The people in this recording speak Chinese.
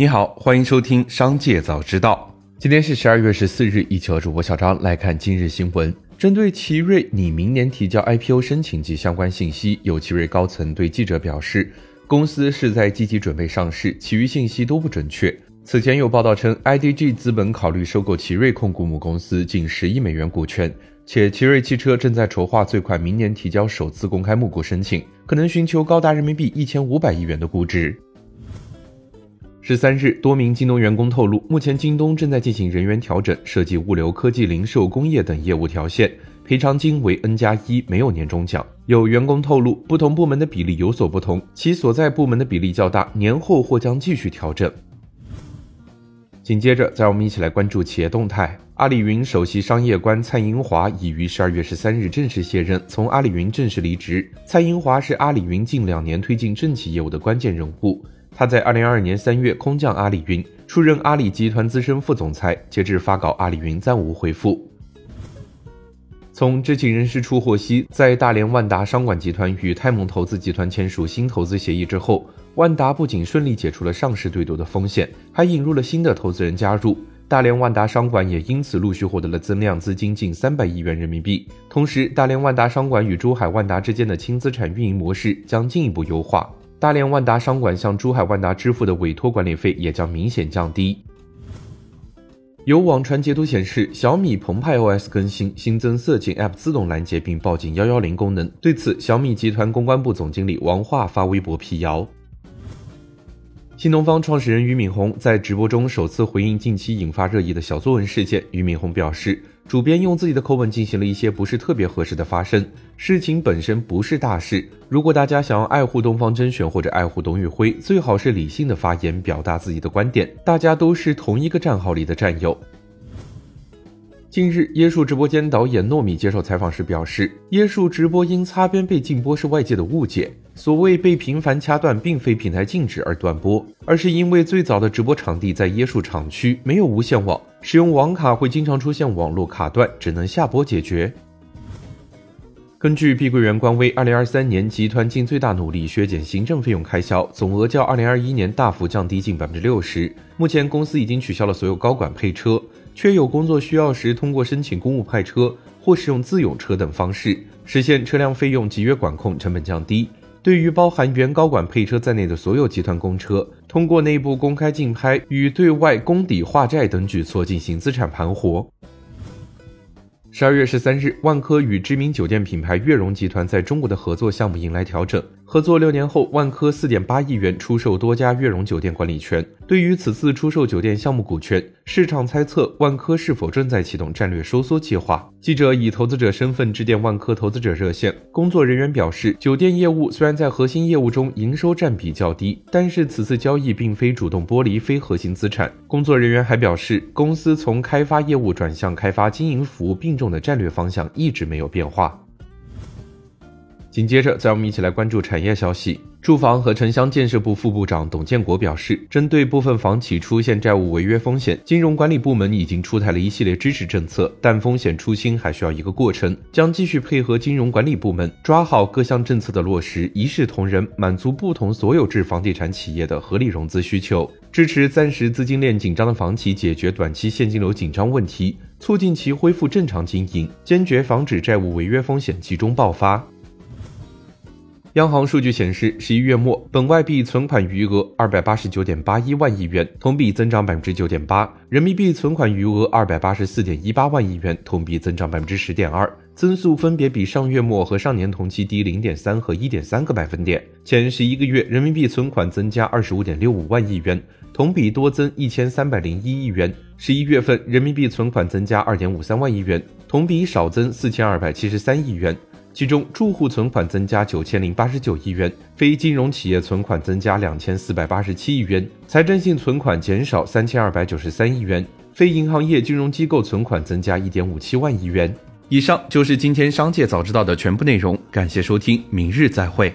你好，欢迎收听《商界早知道》。今天是十二月十四日，一起和主播小张来看今日新闻。针对奇瑞拟明年提交 IPO 申请及相关信息，有奇瑞高层对记者表示，公司是在积极准备上市，其余信息都不准确。此前有报道称，IDG 资本考虑收购奇瑞控股母公司近十亿美元股权，且奇瑞汽车正在筹划最快明年提交首次公开募股申请，可能寻求高达人民币一千五百亿元的估值。十三日，多名京东员工透露，目前京东正在进行人员调整，涉及物流、科技、零售、工业等业务条线，赔偿金为 N 加一，没有年终奖。有员工透露，不同部门的比例有所不同，其所在部门的比例较大，年后或将继续调整。紧接着，再让我们一起来关注企业动态。阿里云首席商业官蔡英华已于十二月十三日正式卸任，从阿里云正式离职。蔡英华是阿里云近两年推进政企业务的关键人物。他在二零二二年三月空降阿里云，出任阿里集团资深副总裁。截至发稿，阿里云暂无回复。从知情人士处获悉，在大连万达商管集团与泰蒙投资集团签署新投资协议之后，万达不仅顺利解除了上市对赌的风险，还引入了新的投资人加入。大连万达商管也因此陆续获得了增量资金近三百亿元人民币。同时，大连万达商管与珠海万达之间的轻资产运营模式将进一步优化。大连万达商管向珠海万达支付的委托管理费也将明显降低。有网传截图显示，小米澎湃 OS 更新新增色情 App 自动拦截并报警幺幺零功能。对此，小米集团公关部总经理王化发微博辟谣。新东方创始人俞敏洪在直播中首次回应近期引发热议的小作文事件。俞敏洪表示，主编用自己的口吻进行了一些不是特别合适的发声，事情本身不是大事。如果大家想要爱护东方甄选或者爱护董宇辉，最好是理性的发言，表达自己的观点。大家都是同一个战壕里的战友。近日，椰树直播间导演糯米接受采访时表示，椰树直播因擦边被禁播是外界的误解。所谓被频繁掐断，并非平台禁止而断播，而是因为最早的直播场地在椰树厂区，没有无线网，使用网卡会经常出现网络卡断，只能下播解决。根据碧桂园官微，二零二三年集团尽最大努力削减行政费用开销，总额较二零二一年大幅降低近百分之六十。目前公司已经取消了所有高管配车，确有工作需要时通过申请公务派车或使用自有车等方式，实现车辆费用集约管控，成本降低。对于包含原高管配车在内的所有集团公车，通过内部公开竞拍与对外公抵化债等举措进行资产盘活。十二月十三日，万科与知名酒店品牌悦榕集团在中国的合作项目迎来调整。合作六年后，万科四点八亿元出售多家悦榕酒店管理权。对于此次出售酒店项目股权，市场猜测万科是否正在启动战略收缩计划。记者以投资者身份致电万科投资者热线，工作人员表示，酒店业务虽然在核心业务中营收占比较低，但是此次交易并非主动剥离非核心资产。工作人员还表示，公司从开发业务转向开发经营服务并重的战略方向一直没有变化。紧接着，再让我们一起来关注产业消息。住房和城乡建设部副部长董建国表示，针对部分房企出现债务违约风险，金融管理部门已经出台了一系列支持政策，但风险出清还需要一个过程，将继续配合金融管理部门，抓好各项政策的落实，一视同仁，满足不同所有制房地产企业的合理融资需求，支持暂时资金链紧张的房企解决短期现金流紧张问题，促进其恢复正常经营，坚决防止债务违约风险集中爆发。央行数据显示，十一月末本外币存款余额二百八十九点八一万亿元，同比增长百分之九点八；人民币存款余额二百八十四点一八万亿元，同比增长百分之十点二，增速分别比上月末和上年同期低零点三和一点三个百分点。前十一个月，人民币存款增加二十五点六五万亿元，同比多增一千三百零一亿元；十一月份，人民币存款增加二点五三万亿元，同比少增四千二百七十三亿元。其中，住户存款增加九千零八十九亿元，非金融企业存款增加两千四百八十七亿元，财政性存款减少三千二百九十三亿元，非银行业金融机构存款增加一点五七万亿元。以上就是今天商界早知道的全部内容，感谢收听，明日再会。